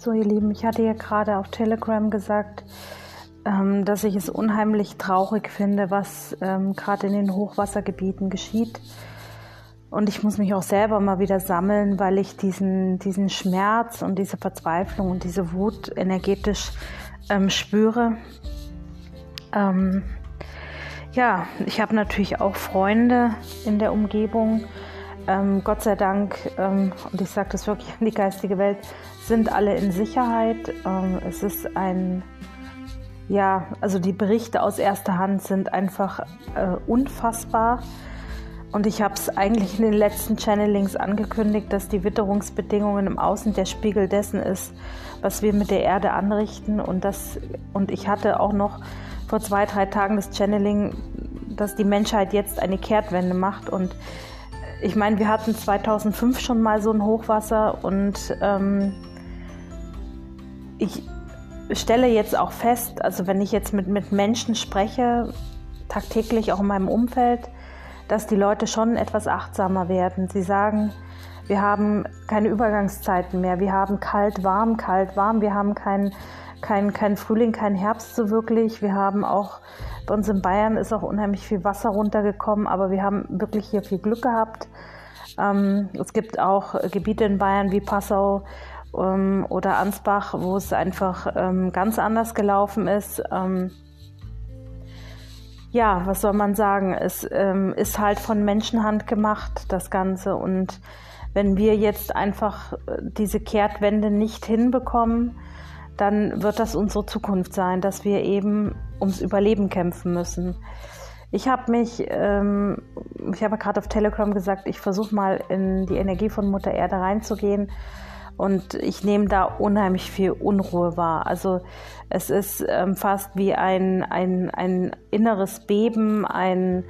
So, ihr Lieben, ich hatte ja gerade auf Telegram gesagt, ähm, dass ich es unheimlich traurig finde, was ähm, gerade in den Hochwassergebieten geschieht. Und ich muss mich auch selber mal wieder sammeln, weil ich diesen, diesen Schmerz und diese Verzweiflung und diese Wut energetisch ähm, spüre. Ähm, ja, ich habe natürlich auch Freunde in der Umgebung. Ähm, Gott sei Dank, ähm, und ich sage das wirklich an die geistige Welt, sind alle in Sicherheit. Ähm, es ist ein, ja, also die Berichte aus erster Hand sind einfach äh, unfassbar. Und ich habe es eigentlich in den letzten Channelings angekündigt, dass die Witterungsbedingungen im Außen der Spiegel dessen ist, was wir mit der Erde anrichten. Und, das, und ich hatte auch noch vor zwei, drei Tagen das Channeling, dass die Menschheit jetzt eine Kehrtwende macht. Und ich meine, wir hatten 2005 schon mal so ein Hochwasser und ähm, ich stelle jetzt auch fest, also wenn ich jetzt mit, mit Menschen spreche, tagtäglich auch in meinem Umfeld, dass die Leute schon etwas achtsamer werden. Sie sagen, wir haben keine Übergangszeiten mehr, wir haben kalt, warm, kalt, warm, wir haben keinen kein, kein Frühling, kein Herbst so wirklich. Wir haben auch, bei uns in Bayern ist auch unheimlich viel Wasser runtergekommen, aber wir haben wirklich hier viel Glück gehabt. Ähm, es gibt auch Gebiete in Bayern wie Passau ähm, oder Ansbach, wo es einfach ähm, ganz anders gelaufen ist. Ähm, ja, was soll man sagen? Es ähm, ist halt von Menschenhand gemacht, das Ganze. Und wenn wir jetzt einfach äh, diese Kehrtwende nicht hinbekommen, dann wird das unsere Zukunft sein, dass wir eben ums Überleben kämpfen müssen. Ich habe mich, ähm, ich habe gerade auf Telegram gesagt, ich versuche mal in die Energie von Mutter Erde reinzugehen und ich nehme da unheimlich viel Unruhe wahr. Also es ist ähm, fast wie ein, ein, ein inneres Beben, ein,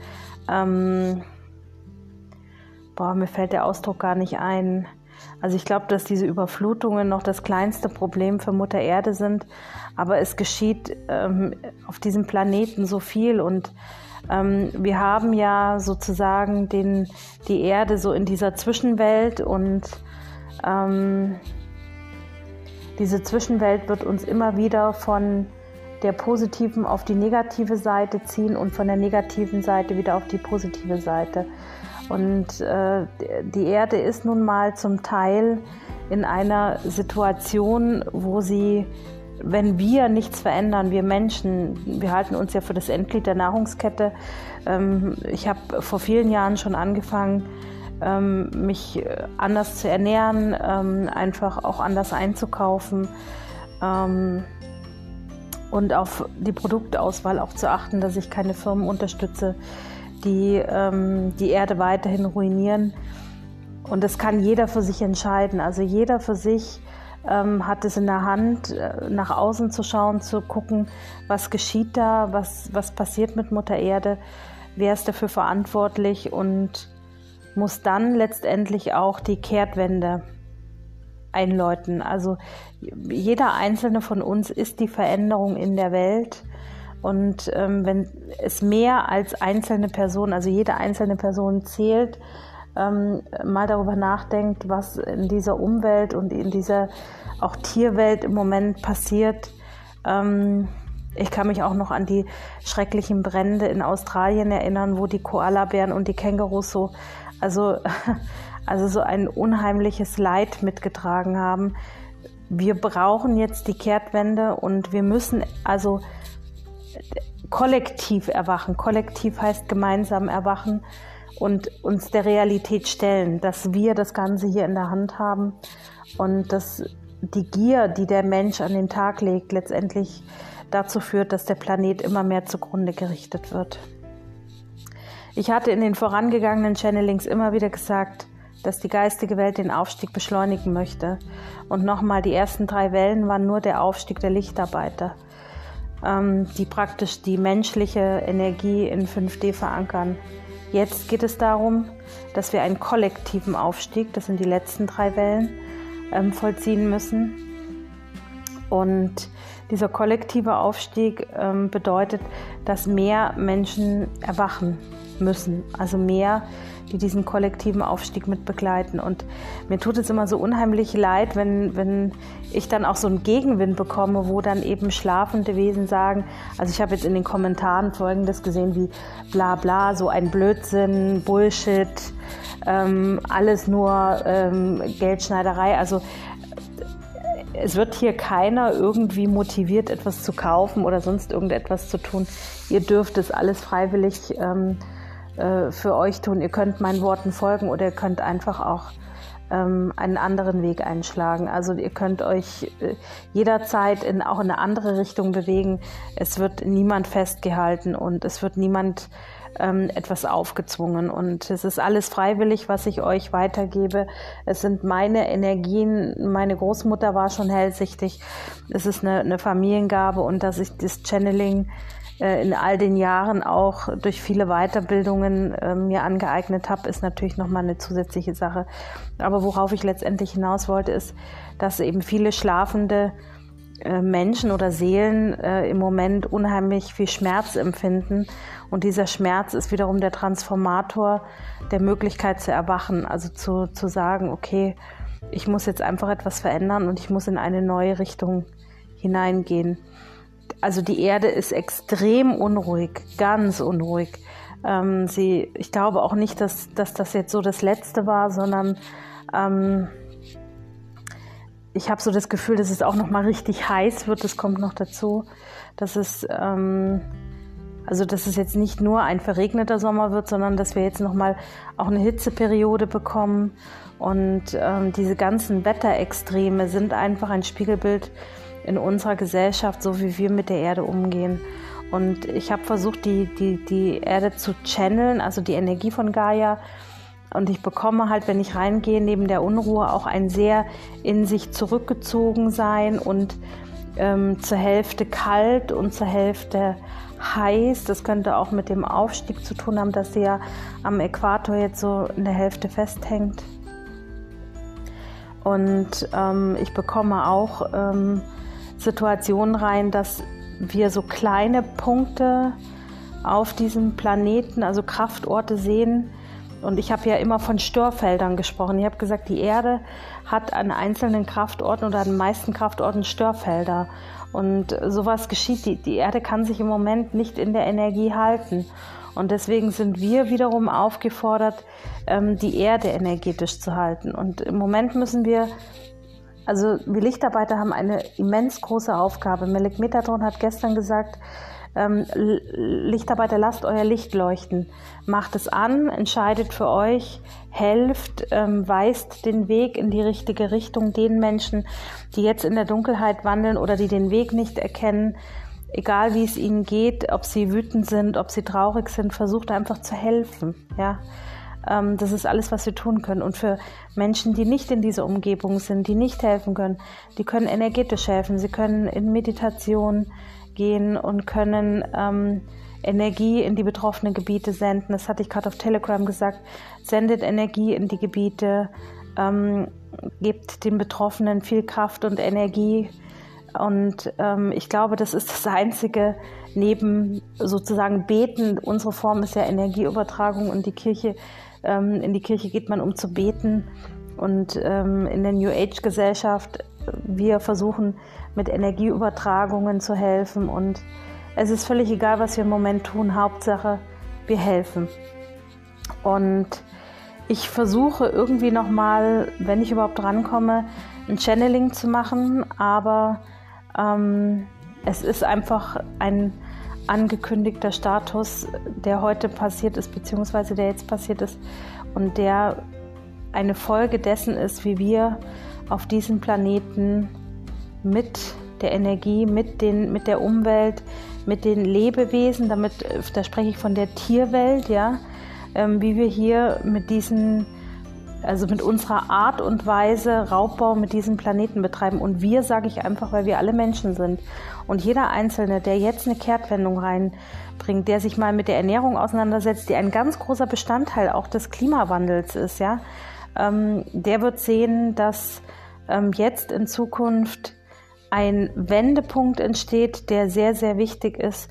ähm, boah, mir fällt der Ausdruck gar nicht ein, also ich glaube, dass diese Überflutungen noch das kleinste Problem für Mutter Erde sind, aber es geschieht ähm, auf diesem Planeten so viel. Und ähm, wir haben ja sozusagen den, die Erde so in dieser Zwischenwelt. Und ähm, diese Zwischenwelt wird uns immer wieder von der positiven auf die negative Seite ziehen und von der negativen Seite wieder auf die positive Seite. Und äh, die Erde ist nun mal zum Teil in einer Situation, wo sie, wenn wir nichts verändern, wir Menschen, wir halten uns ja für das Endglied der Nahrungskette. Ähm, ich habe vor vielen Jahren schon angefangen, ähm, mich anders zu ernähren, ähm, einfach auch anders einzukaufen ähm, und auf die Produktauswahl auch zu achten, dass ich keine Firmen unterstütze, die ähm, die Erde weiterhin ruinieren. Und das kann jeder für sich entscheiden. Also jeder für sich ähm, hat es in der Hand, äh, nach außen zu schauen, zu gucken, was geschieht da, was, was passiert mit Mutter Erde, wer ist dafür verantwortlich und muss dann letztendlich auch die Kehrtwende einläuten. Also jeder einzelne von uns ist die Veränderung in der Welt. Und ähm, wenn es mehr als einzelne Personen, also jede einzelne Person zählt, ähm, mal darüber nachdenkt, was in dieser Umwelt und in dieser auch Tierwelt im Moment passiert. Ähm, ich kann mich auch noch an die schrecklichen Brände in Australien erinnern, wo die Koalabären und die Kängurus so, also, also so ein unheimliches Leid mitgetragen haben. Wir brauchen jetzt die Kehrtwende und wir müssen also kollektiv erwachen. Kollektiv heißt gemeinsam erwachen und uns der Realität stellen, dass wir das Ganze hier in der Hand haben und dass die Gier, die der Mensch an den Tag legt, letztendlich dazu führt, dass der Planet immer mehr zugrunde gerichtet wird. Ich hatte in den vorangegangenen Channelings immer wieder gesagt, dass die geistige Welt den Aufstieg beschleunigen möchte. Und nochmal, die ersten drei Wellen waren nur der Aufstieg der Lichtarbeiter die praktisch die menschliche Energie in 5D verankern. Jetzt geht es darum, dass wir einen kollektiven Aufstieg, das sind die letzten drei Wellen, ähm, vollziehen müssen. Und dieser kollektive Aufstieg ähm, bedeutet, dass mehr Menschen erwachen müssen, also mehr, die diesen kollektiven Aufstieg mit begleiten. Und mir tut es immer so unheimlich leid, wenn, wenn ich dann auch so einen Gegenwind bekomme, wo dann eben schlafende Wesen sagen, also ich habe jetzt in den Kommentaren Folgendes gesehen wie bla bla, so ein Blödsinn, Bullshit, ähm, alles nur ähm, Geldschneiderei. Also es wird hier keiner irgendwie motiviert, etwas zu kaufen oder sonst irgendetwas zu tun. Ihr dürft es alles freiwillig ähm, äh, für euch tun. Ihr könnt meinen Worten folgen oder ihr könnt einfach auch ähm, einen anderen Weg einschlagen. Also ihr könnt euch äh, jederzeit in auch in eine andere Richtung bewegen. Es wird niemand festgehalten und es wird niemand ähm, etwas aufgezwungen. Und es ist alles freiwillig, was ich euch weitergebe. Es sind meine Energien. Meine Großmutter war schon hellsichtig. Es ist eine, eine Familiengabe und dass ich das Channeling in all den Jahren auch durch viele Weiterbildungen äh, mir angeeignet habe, ist natürlich nochmal eine zusätzliche Sache. Aber worauf ich letztendlich hinaus wollte, ist, dass eben viele schlafende äh, Menschen oder Seelen äh, im Moment unheimlich viel Schmerz empfinden. Und dieser Schmerz ist wiederum der Transformator der Möglichkeit zu erwachen, also zu, zu sagen, okay, ich muss jetzt einfach etwas verändern und ich muss in eine neue Richtung hineingehen. Also die Erde ist extrem unruhig, ganz unruhig. Ähm, sie, ich glaube auch nicht, dass, dass das jetzt so das Letzte war, sondern ähm, ich habe so das Gefühl, dass es auch noch mal richtig heiß wird. Das kommt noch dazu, dass es ähm, also dass es jetzt nicht nur ein verregneter Sommer wird, sondern dass wir jetzt noch mal auch eine Hitzeperiode bekommen. Und ähm, diese ganzen Wetterextreme sind einfach ein Spiegelbild in unserer Gesellschaft, so wie wir mit der Erde umgehen. Und ich habe versucht, die, die, die Erde zu channeln, also die Energie von Gaia und ich bekomme halt, wenn ich reingehe, neben der Unruhe auch ein sehr in sich zurückgezogen sein und ähm, zur Hälfte kalt und zur Hälfte heiß. Das könnte auch mit dem Aufstieg zu tun haben, dass sie ja am Äquator jetzt so in der Hälfte festhängt. Und ähm, ich bekomme auch ähm, Situationen rein, dass wir so kleine Punkte auf diesem Planeten, also Kraftorte sehen, und ich habe ja immer von Störfeldern gesprochen. Ich habe gesagt, die Erde hat an einzelnen Kraftorten oder an den meisten Kraftorten Störfelder. Und sowas geschieht. Die, die Erde kann sich im Moment nicht in der Energie halten. Und deswegen sind wir wiederum aufgefordert, ähm, die Erde energetisch zu halten. Und im Moment müssen wir, also wir Lichtarbeiter haben eine immens große Aufgabe. Melek Metatron hat gestern gesagt, ähm, Lichtarbeiter, lasst euer Licht leuchten. Macht es an, entscheidet für euch, helft, ähm, weist den Weg in die richtige Richtung den Menschen, die jetzt in der Dunkelheit wandeln oder die den Weg nicht erkennen. Egal wie es ihnen geht, ob sie wütend sind, ob sie traurig sind, versucht einfach zu helfen. Ja, das ist alles, was wir tun können. Und für Menschen, die nicht in dieser Umgebung sind, die nicht helfen können, die können energetisch helfen. Sie können in Meditation, gehen und können ähm, Energie in die betroffenen Gebiete senden. Das hatte ich gerade auf Telegram gesagt. Sendet Energie in die Gebiete, ähm, gibt den Betroffenen viel Kraft und Energie. Und ähm, ich glaube, das ist das Einzige neben sozusagen Beten. Unsere Form ist ja Energieübertragung und die Kirche, ähm, in die Kirche geht man, um zu beten. Und ähm, in der New Age Gesellschaft, wir versuchen mit Energieübertragungen zu helfen. Und es ist völlig egal, was wir im Moment tun. Hauptsache, wir helfen. Und ich versuche irgendwie nochmal, wenn ich überhaupt rankomme, ein Channeling zu machen, aber ähm, es ist einfach ein angekündigter Status, der heute passiert ist, beziehungsweise der jetzt passiert ist und der eine Folge dessen ist, wie wir auf diesem Planeten mit der Energie, mit, den, mit der Umwelt, mit den Lebewesen, damit, da spreche ich von der Tierwelt, ja, ähm, wie wir hier mit diesen, also mit unserer Art und Weise Raubbau mit diesem Planeten betreiben. Und wir sage ich einfach, weil wir alle Menschen sind. Und jeder Einzelne, der jetzt eine Kehrtwendung reinbringt, der sich mal mit der Ernährung auseinandersetzt, die ein ganz großer Bestandteil auch des Klimawandels ist, ja, ähm, der wird sehen, dass ähm, jetzt in Zukunft ein Wendepunkt entsteht, der sehr, sehr wichtig ist.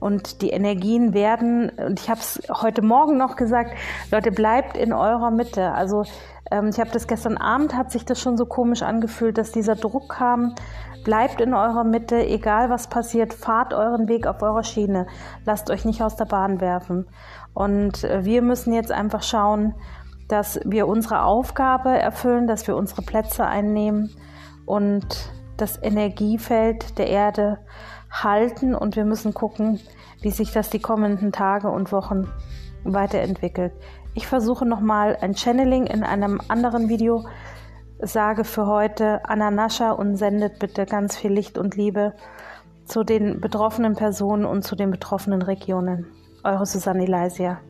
Und die Energien werden, und ich habe es heute Morgen noch gesagt, Leute, bleibt in eurer Mitte. Also ähm, ich habe das gestern Abend, hat sich das schon so komisch angefühlt, dass dieser Druck kam. Bleibt in eurer Mitte, egal was passiert, fahrt euren Weg auf eurer Schiene. Lasst euch nicht aus der Bahn werfen. Und äh, wir müssen jetzt einfach schauen, dass wir unsere Aufgabe erfüllen, dass wir unsere Plätze einnehmen und das Energiefeld der Erde halten. Und wir müssen gucken, wie sich das die kommenden Tage und Wochen weiterentwickelt. Ich versuche nochmal ein Channeling in einem anderen Video, sage für heute Ananascha und sendet bitte ganz viel Licht und Liebe zu den betroffenen Personen und zu den betroffenen Regionen. Eure Susanne Leisia.